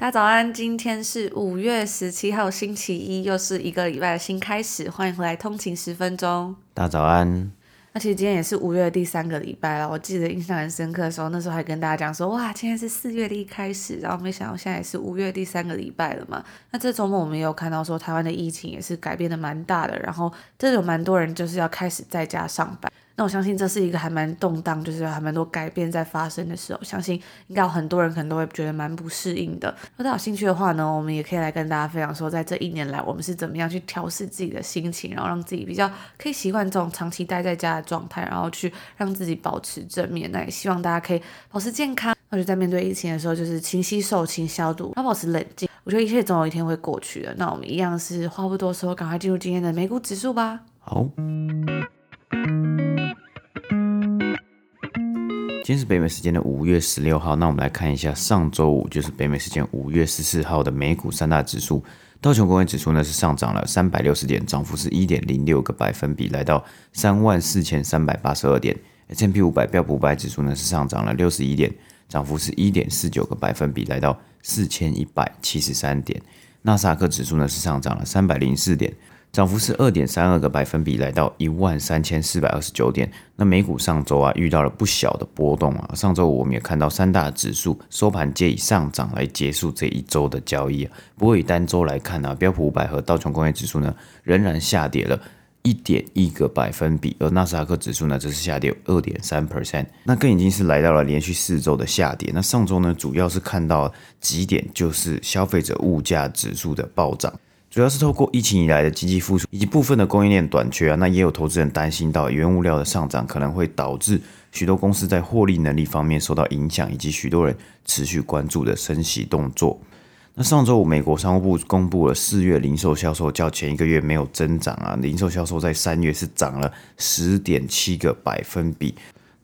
大家早安，今天是五月十七号星期一，又是一个礼拜的新开始，欢迎回来通勤十分钟。大家早安。那其实今天也是五月的第三个礼拜了，我记得印象很深刻的时候，那时候还跟大家讲说，哇，今天是四月的一开始，然后没想到现在也是五月第三个礼拜了嘛。那这周末我们也有看到说，台湾的疫情也是改变的蛮大的，然后这有蛮多人就是要开始在家上班。那我相信这是一个还蛮动荡，就是还蛮多改变在发生的时候，相信应该有很多人可能都会觉得蛮不适应的。如果大家有兴趣的话呢，我们也可以来跟大家分享说，在这一年来我们是怎么样去调试自己的心情，然后让自己比较可以习惯这种长期待在家的状态，然后去让自己保持正面。那也希望大家可以保持健康，而且在面对疫情的时候，就是勤洗手、勤消毒，然后保持冷静。我觉得一切总有一天会过去的。那我们一样是话不多说，赶快进入今天的美股指数吧。好。今天是北美时间的五月十六号，那我们来看一下上周五，就是北美时间五月十四号的美股三大指数。道琼工业指数呢是上涨了三百六十点，涨幅是一点零六个百分比，来到三万四千三百八十二点。S&P 五百标普五百指数呢是上涨了六十一点，涨幅是一点四九个百分比，来到四千一百七十三点。纳斯达克指数呢是上涨了三百零四点。涨幅是二点三二个百分比，来到一万三千四百二十九点。那美股上周啊遇到了不小的波动啊。上周我们也看到三大指数收盘皆以上涨来结束这一周的交易啊。不过以单周来看呢，标普五百和道琼工业指数呢仍然下跌了一点一个百分比，而纳斯达克指数呢则是下跌二点三 percent。那更已经是来到了连续四周的下跌。那上周呢主要是看到几点，就是消费者物价指数的暴涨。主要是透过疫情以来的经济复苏，以及部分的供应链短缺啊，那也有投资人担心到原物料的上涨可能会导致许多公司在获利能力方面受到影响，以及许多人持续关注的升息动作。那上周五，美国商务部公布了四月零售销售较前一个月没有增长啊，零售销售在三月是涨了十点七个百分比。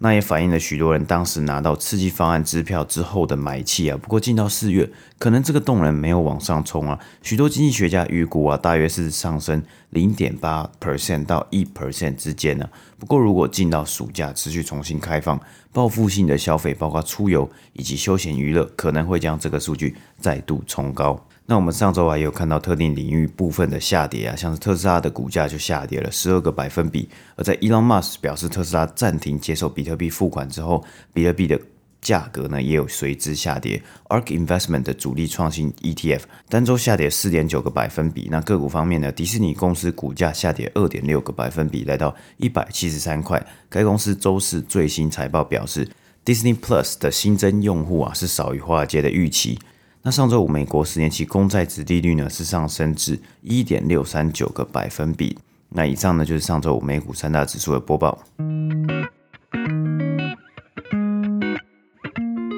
那也反映了许多人当时拿到刺激方案支票之后的买气啊。不过进到四月，可能这个动能没有往上冲啊。许多经济学家预估啊，大约是上升零点八 percent 到一 percent 之间呢。不过如果进到暑假持续重新开放，报复性的消费，包括出游以及休闲娱乐，可能会将这个数据再度冲高。那我们上周还有看到特定领域部分的下跌啊，像是特斯拉的股价就下跌了十二个百分比。而在 Elon Musk 表示特斯拉暂停接受比特币付款之后，比特币的价格呢也有随之下跌。ARK Investment 的主力创新 ETF 单周下跌四点九个百分比。那个股方面呢，迪士尼公司股价下跌二点六个百分比，来到一百七十三块。该公司周四最新财报表示，Disney Plus 的新增用户啊是少于华尔街的预期。那上周五，美国十年期公债殖利率呢是上升至一点六三九个百分比。那以上呢就是上周五美股三大指数的播报。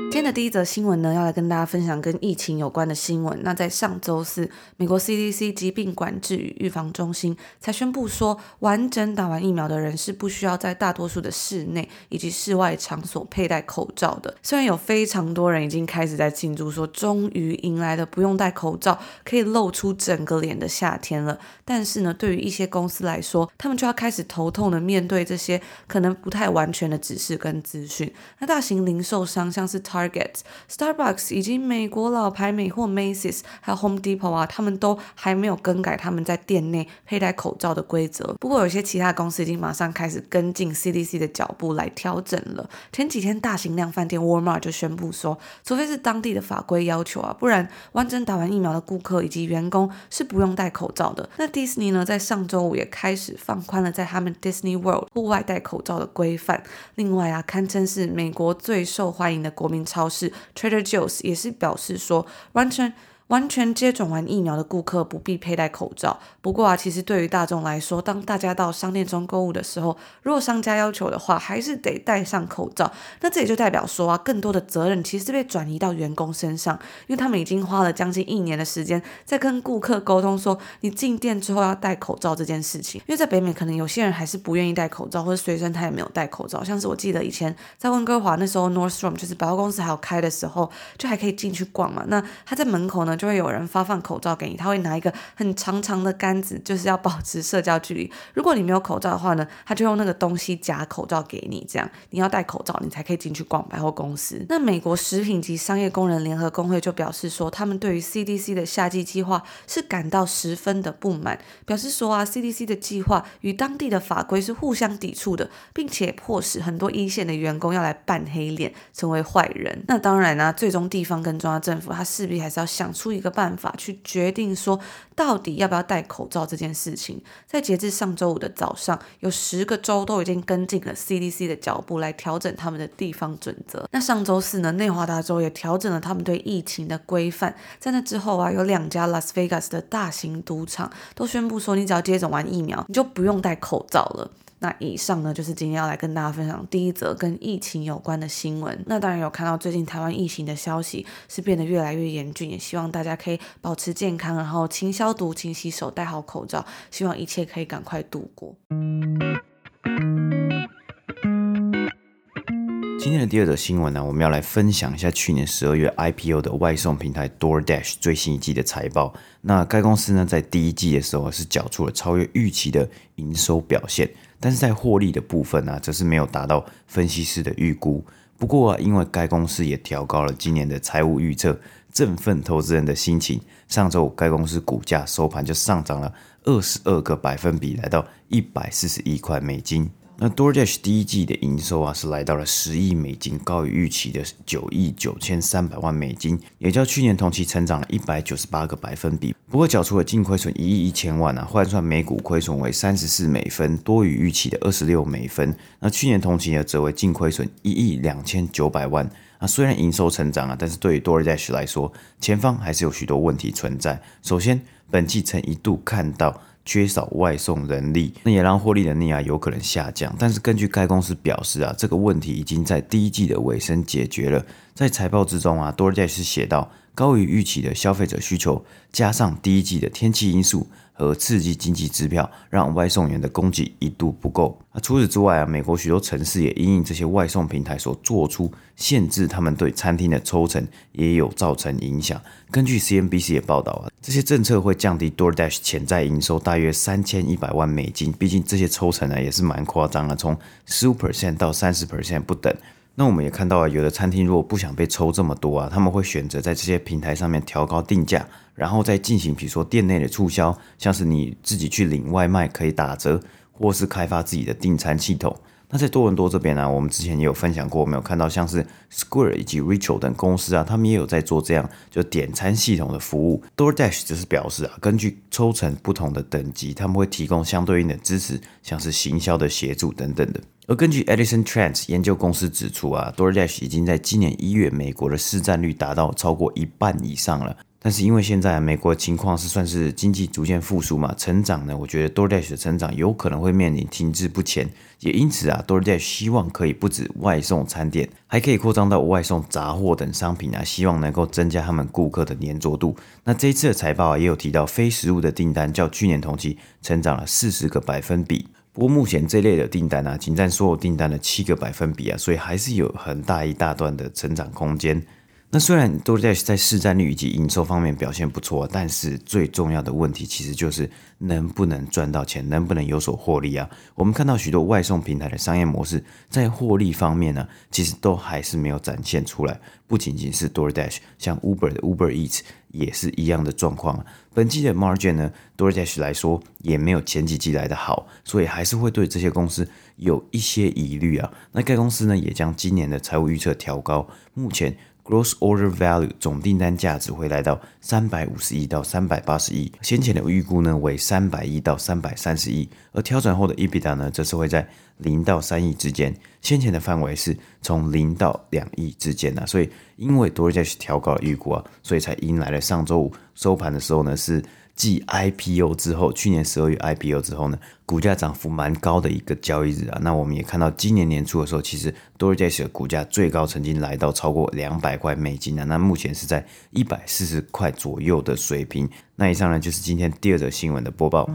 今天的第一则新闻呢，要来跟大家分享跟疫情有关的新闻。那在上周四，美国 CDC 疾病管制与预防中心才宣布说，完整打完疫苗的人是不需要在大多数的室内以及室外场所佩戴口罩的。虽然有非常多人已经开始在庆祝说，终于迎来了不用戴口罩可以露出整个脸的夏天了，但是呢，对于一些公司来说，他们就要开始头痛的面对这些可能不太完全的指示跟资讯。那大型零售商像是 Target。Starbucks 以及美国老牌美货 Macy's 还有 Home Depot 啊，他们都还没有更改他们在店内佩戴口罩的规则。不过，有些其他公司已经马上开始跟进 CDC 的脚步来调整了。前几天，大型量贩店 Walmart 就宣布说，除非是当地的法规要求啊，不然完整打完疫苗的顾客以及员工是不用戴口罩的。那 Disney 呢，在上周五也开始放宽了在他们 Disney World 户外戴口罩的规范。另外啊，堪称是美国最受欢迎的国民超。市 Trader Joe's 也是表示说，完成完全接种完疫苗的顾客不必佩戴口罩。不过啊，其实对于大众来说，当大家到商店中购物的时候，如果商家要求的话，还是得戴上口罩。那这也就代表说啊，更多的责任其实是被转移到员工身上，因为他们已经花了将近一年的时间在跟顾客沟通说，你进店之后要戴口罩这件事情。因为在北美，可能有些人还是不愿意戴口罩，或者随身他也没有戴口罩。像是我记得以前在温哥华那时候，Nordstrom 就是百货公司还有开的时候，就还可以进去逛嘛。那他在门口呢，就会有人发放口罩给你，他会拿一个很长长的杆子，就是要保持社交距离。如果你没有口罩的话呢，他就用那个东西夹口罩给你，这样你要戴口罩，你才可以进去逛百货公司。那美国食品及商业工人联合工会就表示说，他们对于 CDC 的夏季计划是感到十分的不满，表示说啊，CDC 的计划与当地的法规是互相抵触的，并且迫使很多一线的员工要来扮黑脸，成为坏人。那当然呢、最终地方跟中央政府他势必还是要想出出一个办法去决定说，到底要不要戴口罩这件事情。在截至上周五的早上，有十个州都已经跟进了 CDC 的脚步来调整他们的地方准则。那上周四呢，内华达州也调整了他们对疫情的规范。在那之后啊，有两家 Las Vegas 的大型赌场都宣布说，你只要接种完疫苗，你就不用戴口罩了。那以上呢，就是今天要来跟大家分享第一则跟疫情有关的新闻。那当然有看到最近台湾疫情的消息是变得越来越严峻，也希望大家可以保持健康，然后勤消毒、勤洗手、戴好口罩，希望一切可以赶快度过。今天的第二则新闻呢，我们要来分享一下去年十二月 IPO 的外送平台 DoorDash 最新一季的财报。那该公司呢，在第一季的时候是缴出了超越预期的营收表现，但是在获利的部分呢，则是没有达到分析师的预估。不过啊，因为该公司也调高了今年的财务预测，振奋投资人的心情，上周该公司股价收盘就上涨了二十二个百分比，来到一百四十一块美金。那 DoorDash 第一季的营收啊，是来到了十亿美金，高于预期的九亿九千三百万美金，也较去年同期成长了一百九十八个百分比。不过，缴出了净亏损一亿一千万啊，换算每股亏损为三十四美分，多于预期的二十六美分。那去年同期呢，则为净亏损一亿两千九百万。啊，虽然营收成长啊，但是对于 DoorDash 来说，前方还是有许多问题存在。首先，本季曾一度看到。缺少外送人力，那也让获利能力啊有可能下降。但是根据该公司表示啊，这个问题已经在第一季的尾声解决了。在财报之中啊多尔盖是写道，高于预期的消费者需求，加上第一季的天气因素。和刺激经济支票，让外送员的供给一度不够。那除此之外啊，美国许多城市也因应这些外送平台所做出限制，他们对餐厅的抽成也有造成影响。根据 CNBC 的报道啊，这些政策会降低 DoorDash 潜在营收大约三千一百万美金。毕竟这些抽成呢也是蛮夸张的，从十五 percent 到三十 percent 不等。那我们也看到啊，有的餐厅如果不想被抽这么多啊，他们会选择在这些平台上面调高定价，然后再进行比如说店内的促销，像是你自己去领外卖可以打折，或是开发自己的订餐系统。那在多伦多这边呢、我们之前也有分享过，我们有看到像是 Square 以及 Reach 等公司啊，他们也有在做这样就点餐系统的服务。DoorDash 则是表示啊，根据抽成不同的等级，他们会提供相对应的支持，像是行销的协助等等的。而根据 Edison Trends 研究公司指出啊，DoorDash 已经在今年一月美国的市占率达到超过一半以上了。但是因为现在美国情况是算是经济逐渐复苏嘛，成长呢，我觉得 DoorDash 的成长有可能会面临停滞不前。也因此啊，DoorDash 希望可以不止外送餐点，还可以扩张到外送杂货等商品啊，希望能够增加他们顾客的黏着度。那这一次的财报啊，也有提到非食物的订单较去年同期成长了四十个百分比。不过目前这类的订单啊，仅占所有订单的七个百分比啊，所以还是有很大一大段的成长空间。那虽然 Dordash 在市占率以及营收方面表现不错，但是最重要的问题其实就是能不能赚到钱，能不能有所获利啊？我们看到许多外送平台的商业模式在获利方面呢，其实都还是没有展现出来。不仅仅是 DoorDash，像 Uber 的 Uber Eats 也是一样的状况。本季的 Margin 呢，DoorDash 来说也没有前几季来的好，所以还是会对这些公司有一些疑虑啊。那该公司呢，也将今年的财务预测调高，目前。Gross Order Value 总订单价值会来到三百五十亿到三百八十亿，先前的预估呢为三百亿到三百三十亿，而调整后的 EBITDA 呢则是会在零到三亿之间，先前的范围是从零到两亿之间呐、啊。所以因为 DoorDash 调高了预估啊，所以才迎来了上周五收盘的时候呢是。继 IPO 之后，去年十二月 IPO 之后呢，股价涨幅蛮高的一个交易日啊。那我们也看到，今年年初的时候，其实 DoorDash 的股价最高曾经来到超过两百块美金啊。那目前是在一百四十块左右的水平。那以上呢，就是今天第二则新闻的播报。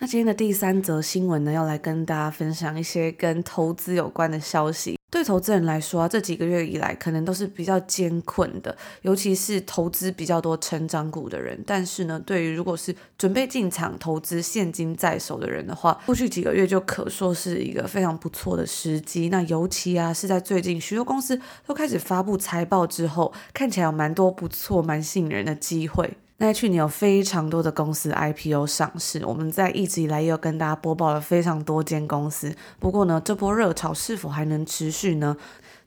那今天的第三则新闻呢，要来跟大家分享一些跟投资有关的消息。对投资人来说啊，这几个月以来可能都是比较艰困的，尤其是投资比较多成长股的人。但是呢，对于如果是准备进场投资现金在手的人的话，过去几个月就可说是一个非常不错的时机。那尤其啊，是在最近许多公司都开始发布财报之后，看起来有蛮多不错、蛮吸引人的机会。那去年有非常多的公司 IPO 上市，我们在一直以来也有跟大家播报了非常多间公司。不过呢，这波热潮是否还能持续呢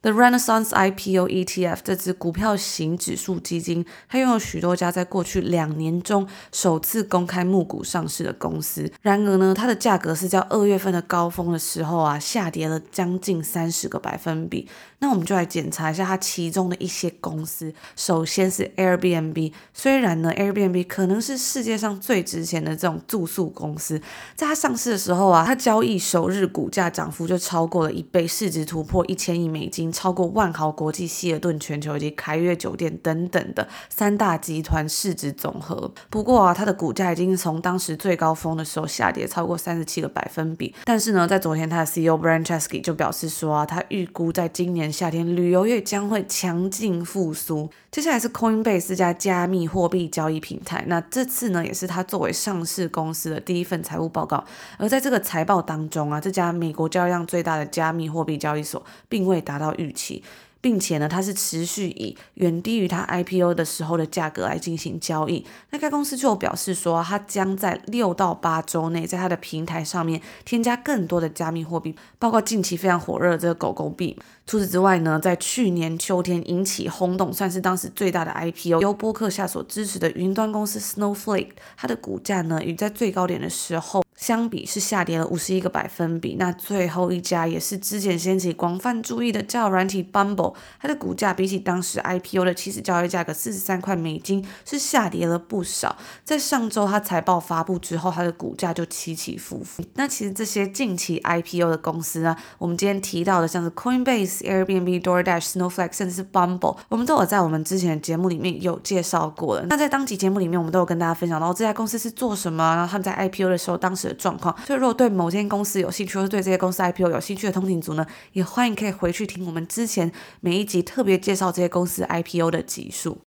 ？The Renaissance IPO ETF 这支股票型指数基金，它拥有许多家在过去两年中首次公开募股上市的公司。然而呢，它的价格是在二月份的高峰的时候啊，下跌了将近三十个百分比。那我们就来检查一下它其中的一些公司。首先是 Airbnb，虽然呢 Airbnb 可能是世界上最值钱的这种住宿公司，在它上市的时候啊，它交易首日股价涨幅就超过了一倍，市值突破一千亿美金。超过万豪国际、希尔顿全球以及凯悦酒店等等的三大集团市值总和。不过啊，它的股价已经从当时最高峰的时候下跌超过三十七个百分比。但是呢，在昨天，它的 CEO b r a n c h e s k y 就表示说啊，他预估在今年夏天旅游业将会强劲复苏。接下来是 Coinbase 这家加密货币交易平台，那这次呢，也是它作为上市公司的第一份财务报告。而在这个财报当中啊，这家美国交易量最大的加密货币交易所，并未达到预期。并且呢，它是持续以远低于它 IPO 的时候的价格来进行交易。那该公司就表示说，它将在六到八周内，在它的平台上面添加更多的加密货币，包括近期非常火热的这个狗狗币。除此之外呢，在去年秋天引起轰动，算是当时最大的 IPO，由波克夏所支持的云端公司 Snowflake，它的股价呢，与在最高点的时候。相比是下跌了五十一个百分比，那最后一家也是之前掀起广泛注意的交友软体 Bumble，它的股价比起当时 IPO 的起始交易价格四十三块美金是下跌了不少。在上周它财报发布之后，它的股价就起起伏伏。那其实这些近期 IPO 的公司呢，我们今天提到的像是 Coinbase、Airbnb、DoorDash、Snowflake，甚至是 Bumble，我们都有在我们之前的节目里面有介绍过了。那在当期节目里面，我们都有跟大家分享到这家公司是做什么，然后他们在 IPO 的时候当时。状况，所以如果对某间公司有兴趣，或是对这些公司 IPO 有兴趣的通勤族呢，也欢迎可以回去听我们之前每一集特别介绍这些公司 IPO 的集数。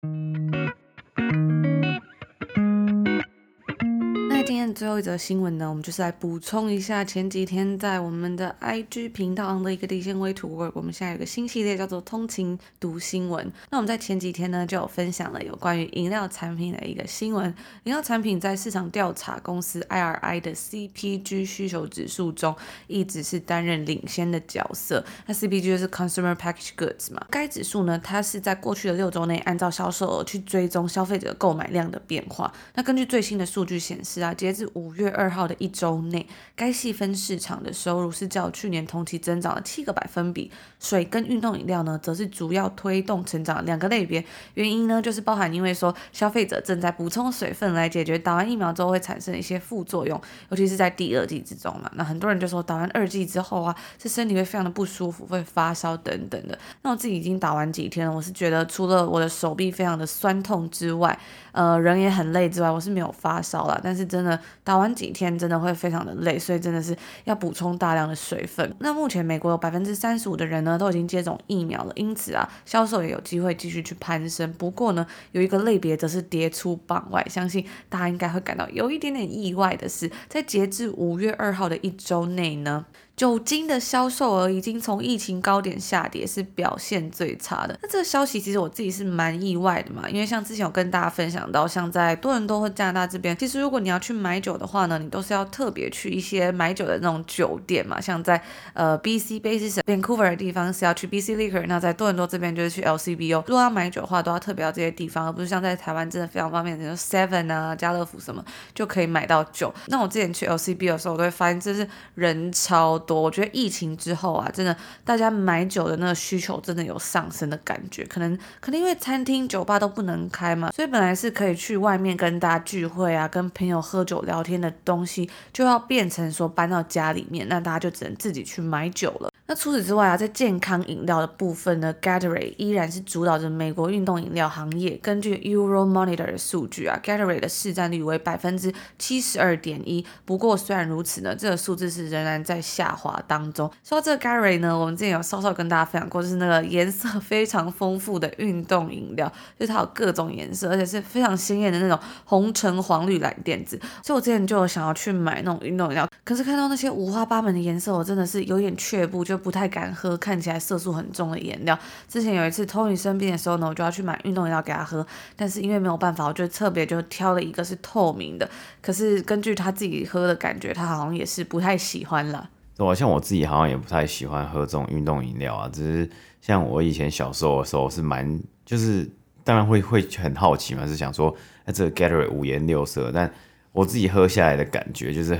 最后一则新闻呢，我们就是来补充一下前几天在我们的 IG 频道上的一个连线微图。我们现在有个新系列叫做通勤读新闻。那我们在前几天呢就有分享了有关于饮料产品的一个新闻。饮料产品在市场调查公司 IRI 的 CPG 需求指数中，一直是担任领先的角色。那 CPG 就是 Consumer Package Goods 嘛。该指数呢，它是在过去的六周内按照销售额去追踪消费者购买量的变化。那根据最新的数据显示啊。截至五月二号的一周内，该细分市场的收入是较去年同期增长了七个百分比。水跟运动饮料呢，则是主要推动成长两个类别。原因呢，就是包含因为说消费者正在补充水分来解决打完疫苗之后会产生一些副作用，尤其是在第二剂之中嘛。那很多人就说打完二剂之后啊，是身体会非常的不舒服，会发烧等等的。那我自己已经打完几天了，我是觉得除了我的手臂非常的酸痛之外，呃，人也很累之外，我是没有发烧啦。但是真的打完几天，真的会非常的累，所以真的是要补充大量的水分。那目前美国有百分之三十五的人呢都已经接种疫苗了，因此啊，销售也有机会继续去攀升。不过呢，有一个类别则是跌出榜外，相信大家应该会感到有一点点意外的是，在截至五月二号的一周内呢。酒精的销售额已经从疫情高点下跌，是表现最差的。那这个消息其实我自己是蛮意外的嘛，因为像之前有跟大家分享到，像在多伦多或加拿大这边，其实如果你要去买酒的话呢，你都是要特别去一些买酒的那种酒店嘛，像在呃 BC Basis Vancouver 的地方是要去 BC Liquor，那在多伦多这边就是去 LCBO。如果要买酒的话，都要特别到这些地方，而不是像在台湾真的非常方便，比如 Seven 啊、家乐福什么就可以买到酒。那我之前去 L C B 的时候，我都会发现这是人超多。我觉得疫情之后啊，真的大家买酒的那个需求真的有上升的感觉，可能可能因为餐厅、酒吧都不能开嘛，所以本来是可以去外面跟大家聚会啊、跟朋友喝酒聊天的东西，就要变成说搬到家里面，那大家就只能自己去买酒了。那除此之外啊，在健康饮料的部分呢，Gatorade 依然是主导着美国运动饮料行业。根据 Euromonitor 的数据啊，Gatorade 的市占率为百分之七十二点一。不过虽然如此呢，这个数字是仍然在下滑当中。说到这个 Gatorade 呢，我们之前有稍稍跟大家分享过，就是那个颜色非常丰富的运动饮料，就是它有各种颜色，而且是非常鲜艳的那种红橙黄绿蓝靛紫。所以我之前就有想要去买那种运动饮料，可是看到那些五花八门的颜色，我真的是有点却步，就。就不太敢喝看起来色素很重的饮料。之前有一次 Tony 生病的时候呢，我就要去买运动饮料给他喝，但是因为没有办法，我就特别就挑了一个是透明的。可是根据他自己喝的感觉，他好像也是不太喜欢了。我像我自己好像也不太喜欢喝这种运动饮料啊，只是像我以前小时候的时候是蛮，就是当然会会很好奇嘛，是想说，哎，这个 Gatorade 五颜六色，但我自己喝下来的感觉就是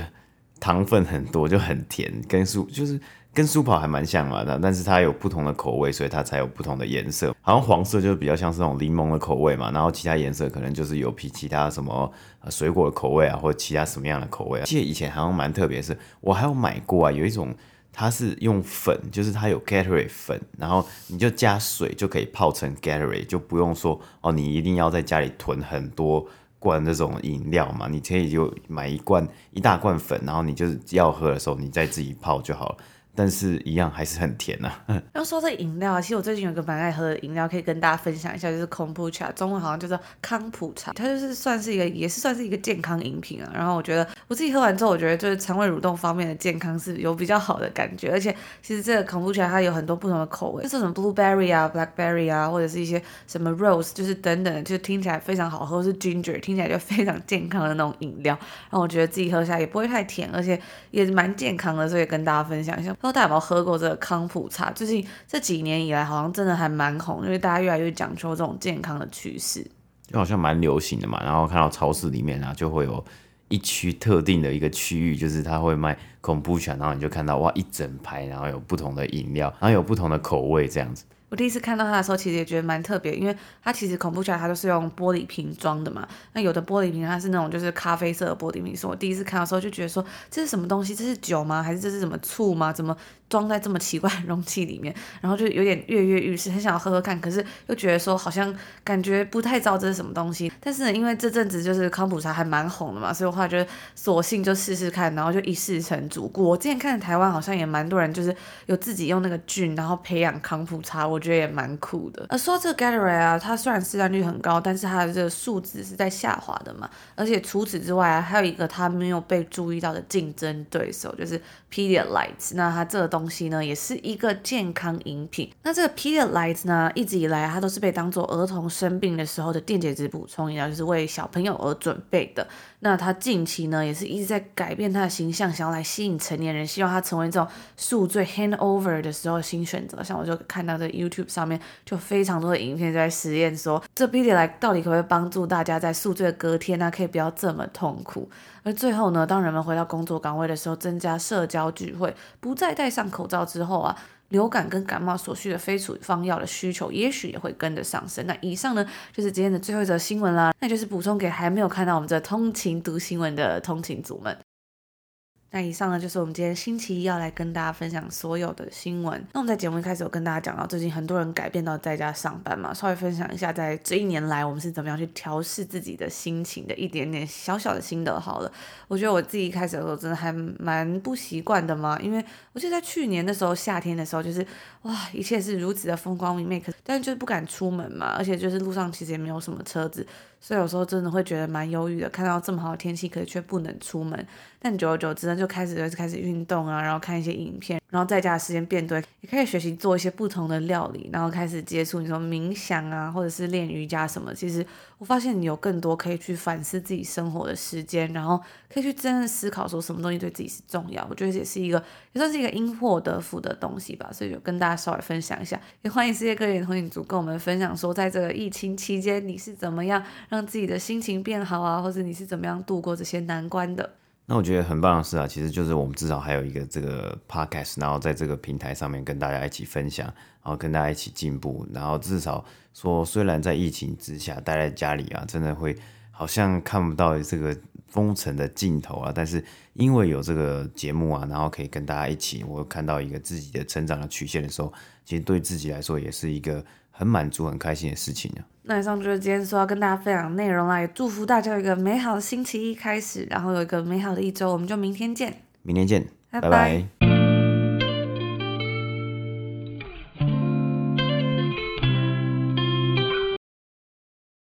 糖分很多，就很甜，跟素就是。跟舒跑还蛮像嘛，但但是它有不同的口味，所以它才有不同的颜色。好像黄色就是比较像是那种柠檬的口味嘛，然后其他颜色可能就是有其其他什么水果的口味啊，或者其他什么样的口味啊。记得以前好像蛮特别，是我还有买过啊，有一种它是用粉，就是它有 Gatorade 粉，然后你就加水就可以泡成 Gatorade，就不用说哦，你一定要在家里囤很多罐这种饮料嘛，你可以就买一罐一大罐粉，然后你就是要喝的时候你再自己泡就好了。但是，一样还是很甜呐、啊。要说这饮料啊，其实我最近有个蛮爱喝的饮料，可以跟大家分享一下，就是 Kombucha，中文好像叫做康普茶。它就是算是一个，也是算是一个健康饮品啊。然后我觉得我自己喝完之后，我觉得就是肠胃蠕动方面的健康是有比较好的感觉。而且其实这个 Kombucha 它有很多不同的口味，就是什么 blueberry 啊、blackberry 啊，或者是一些什么 rose，就是等等，就听起来非常好喝，是 ginger，听起来就非常健康的那种饮料。然后我觉得自己喝下来也不会太甜，而且也蛮健康的，所以跟大家分享一下。知道大家有没有喝过这个康普茶？最近这几年以来，好像真的还蛮红，因为大家越来越讲究这种健康的趋势，就好像蛮流行的嘛。然后看到超市里面啊，就会有一区特定的一个区域，就是他会卖恐怖茶，然后你就看到哇，一整排，然后有不同的饮料，然后有不同的口味这样子。我第一次看到它的时候，其实也觉得蛮特别，因为它其实恐怖起来它都是用玻璃瓶装的嘛。那有的玻璃瓶它是那种就是咖啡色的玻璃瓶，所以我第一次看的时候就觉得说，这是什么东西？这是酒吗？还是这是什么醋吗？怎么装在这么奇怪的容器里面？然后就有点跃跃欲试，很想要喝喝看，可是又觉得说好像感觉不太知道这是什么东西。但是呢，因为这阵子就是康普茶还蛮红的嘛，所以我后来就索性就试试看，然后就一试成主顾。我之前看台湾好像也蛮多人就是有自己用那个菌，然后培养康普茶，我觉得也蛮酷。的。而说到这个 Gatorade 啊，它虽然市占率很高，但是它的这个数值是在下滑的嘛。而且除此之外啊，还有一个它没有被注意到的竞争对手，就是 Pedialyte。那它这个东西呢，也是一个健康饮品。那这个 Pedialyte 呢，一直以来它都是被当做儿童生病的时候的电解质补充饮料，就是为小朋友而准备的。那它近期呢，也是一直在改变它的形象，想要来吸引成年人，希望它成为这种宿醉 hangover 的时候新选择。像我就看到在 YouTube 上面。就非常多的影片在实验说，这 Pedialyte 到底可不可以帮助大家在宿醉隔天呢、可以不要这么痛苦？而最后呢，当人们回到工作岗位的时候，增加社交聚会，不再戴上口罩之后啊，流感跟感冒所需的非处方药的需求，也许也会跟着上升。那以上呢，就是今天的最后一则新闻啦，那就是补充给还没有看到我们这通勤读新闻的通勤族们。那以上呢，就是我们今天星期一要来跟大家分享所有的新闻。那我们在节目一开始有跟大家讲到，最近很多人改变到在家上班嘛，稍微分享一下，在这一年来我们是怎么样去调试自己的心情的一点点小小的心得。好了，我觉得我自己一开始的时候真的还蛮不习惯的嘛，因为我记得在去年的时候，夏天的时候就是哇，一切是如此的风光明媚，可但是就是不敢出门嘛，而且就是路上其实也没有什么车子，所以有时候真的会觉得蛮忧郁的，看到这么好的天气，可是却不能出门。但久而久之呢，就就开始开始运动啊，然后看一些影片，然后在家的时间变多，也可以学习做一些不同的料理，然后开始接触你说冥想啊，或者是练瑜伽什么。其实我发现你有更多可以去反思自己生活的时间，然后可以去真正思考说什么东西对自己是重要。我觉得也是一个也算是一个因祸得福的东西吧。所以就跟大家稍微分享一下，也欢迎世界各地的通勤族跟我们分享说，在这个疫情期间你是怎么样让自己的心情变好啊，或者你是怎么样度过这些难关的。那我觉得很棒的事啊，其实就是我们至少还有一个这个 podcast，然后在这个平台上面跟大家一起分享，然后跟大家一起进步，然后至少说，虽然在疫情之下待在家里啊，真的会好像看不到这个封城的尽头啊，但是因为有这个节目啊，然后可以跟大家一起，我看到一个自己的成长的曲线的时候，其实对自己来说也是一个很满足、很开心的事情啊。那以上就是今天说要跟大家分享的内容啦，也祝福大家有一个美好的星期一开始，然后有一个美好的一周，我们就明天见，明天见，拜拜。拜拜。